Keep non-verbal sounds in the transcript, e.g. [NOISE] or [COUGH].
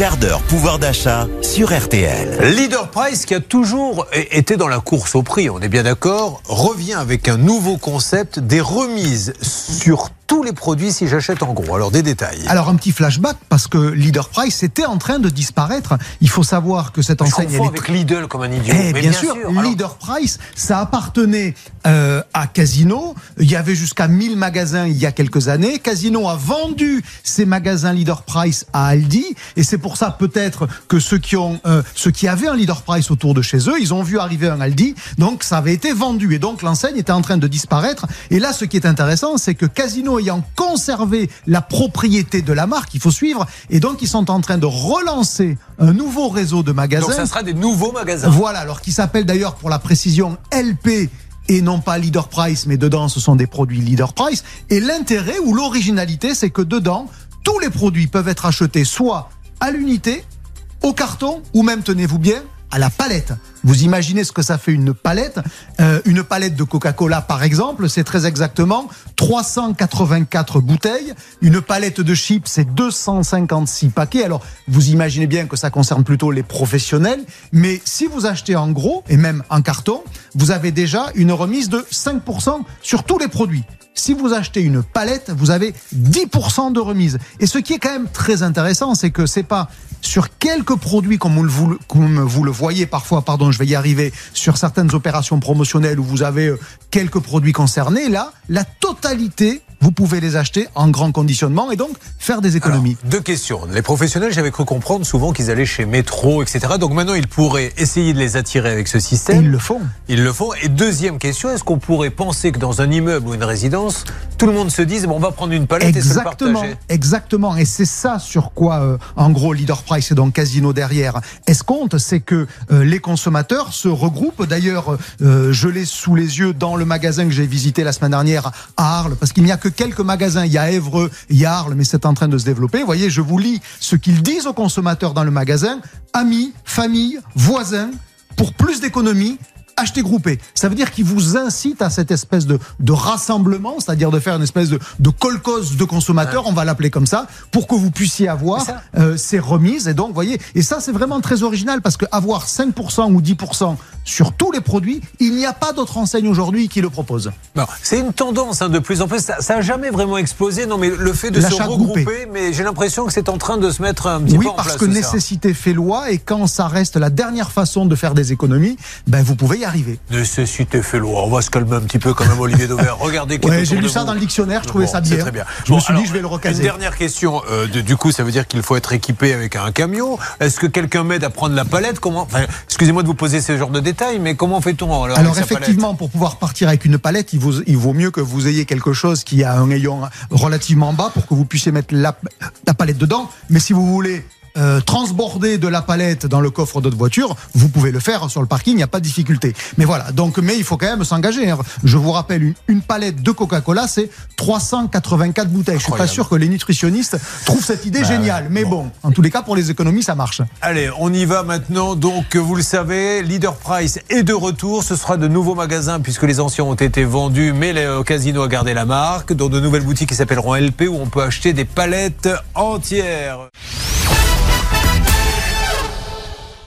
quart d'heure pouvoir d'achat sur RTL. Leader Price, qui a toujours été dans la course au prix, on est bien d'accord, revient avec un nouveau concept des remises sur tous les produits si j'achète en gros. Alors des détails. Alors un petit flashback parce que Leader Price était en train de disparaître. Il faut savoir que cette enseigne. Je avec Lidl comme un idiot. Eh, bien, sûr, Leader Price, ça appartenait euh, à Casino. Il y avait jusqu'à 1000 magasins il y a quelques années. Casino a vendu ses magasins Leader Price à Aldi et c'est pour ça peut-être que ceux qui ont, euh, ceux qui avaient un Leader Price autour de chez eux, ils ont vu arriver un Aldi. Donc ça avait été vendu et donc l'enseigne était en train de disparaître. Et là, ce qui est intéressant, c'est que Casino ayant conservé la propriété de la marque, il faut suivre, et donc ils sont en train de relancer un nouveau réseau de magasins. Donc ça sera des nouveaux magasins. Voilà, alors qui s'appelle d'ailleurs pour la précision LP et non pas Leader Price, mais dedans ce sont des produits Leader Price. Et l'intérêt ou l'originalité, c'est que dedans, tous les produits peuvent être achetés soit à l'unité, au carton, ou même, tenez-vous bien, à la palette. Vous imaginez ce que ça fait une palette euh, Une palette de Coca-Cola, par exemple, c'est très exactement 384 bouteilles. Une palette de chips, c'est 256 paquets. Alors, vous imaginez bien que ça concerne plutôt les professionnels. Mais si vous achetez en gros, et même en carton, vous avez déjà une remise de 5% sur tous les produits. Si vous achetez une palette, vous avez 10% de remise. Et ce qui est quand même très intéressant, c'est que c'est pas sur quelques produits comme vous, comme vous le voyez parfois, pardon, je vais y arriver, sur certaines opérations promotionnelles où vous avez euh, quelques produits concernés, là, la totalité vous pouvez les acheter en grand conditionnement et donc faire des économies. deux questions. Les professionnels, j'avais cru comprendre souvent qu'ils allaient chez Métro, etc. Donc maintenant, ils pourraient essayer de les attirer avec ce système. Et ils le font. Ils le font. Et deuxième question, est-ce qu'on pourrait penser que dans un immeuble ou une résidence, tout le monde se dise, bon, on va prendre une palette exactement, et se partager Exactement. Et c'est ça sur quoi, euh, en gros, Leader Price et donc Casino derrière escompte, c'est que euh, les consommateurs se regroupent. D'ailleurs, euh, je l'ai sous les yeux dans le magasin que j'ai visité la semaine dernière à Arles, parce qu'il n'y a que quelques magasins. Il y a Évreux, il y a Arles, mais c'est en train de se développer. Vous voyez, je vous lis ce qu'ils disent aux consommateurs dans le magasin. Amis, famille, voisins, pour plus d'économies, acheter groupé. Ça veut dire qu'il vous incite à cette espèce de, de rassemblement, c'est-à-dire de faire une espèce de, de colcos de consommateurs, on va l'appeler comme ça, pour que vous puissiez avoir euh, ces remises. Et donc, voyez, et ça, c'est vraiment très original parce que avoir 5% ou 10% sur tous les produits, il n'y a pas d'autre enseigne aujourd'hui qui le propose. C'est une tendance hein, de plus en plus. Ça n'a jamais vraiment explosé. Non, mais le fait de se regrouper, mais j'ai l'impression que c'est en train de se mettre un petit peu en place. Oui, parce que nécessité fait loi et quand ça reste la dernière façon de faire des économies, ben vous pouvez y arriver. Nécessité fait loi. On va se calmer un petit peu quand même, Olivier Dauvert. [LAUGHS] Regardez. Ouais, j'ai lu ça dans le dictionnaire. Je trouvais ça bien. Très bien. Je me suis dit, je vais le recaser. Une dernière question. Euh, du coup, ça veut dire qu'il faut être équipé avec un camion. Est-ce que quelqu'un m'aide à prendre la palette? Comment Excusez-moi de vous poser ce genre de détails, mais comment fait-on alors, alors effectivement, pour pouvoir partir avec une palette, il vaut, il vaut mieux que vous ayez quelque chose qui a un ayant relativement bas pour que vous puissiez mettre la, la palette dedans. Mais si vous voulez euh, transborder de la palette dans le coffre de voiture, vous pouvez le faire sur le parking, il n'y a pas de difficulté. Mais voilà, donc, mais il faut quand même s'engager. Hein. Je vous rappelle, une, palette de Coca-Cola, c'est 384 bouteilles. Je suis pas sûr que les nutritionnistes trouvent cette idée bah géniale. Mais bon. en tous les cas, pour les économies, ça marche. Allez, on y va maintenant. Donc, vous le savez, Leader Price est de retour. Ce sera de nouveaux magasins puisque les anciens ont été vendus, mais le casino a gardé la marque. Dans de nouvelles boutiques qui s'appelleront LP où on peut acheter des palettes entières.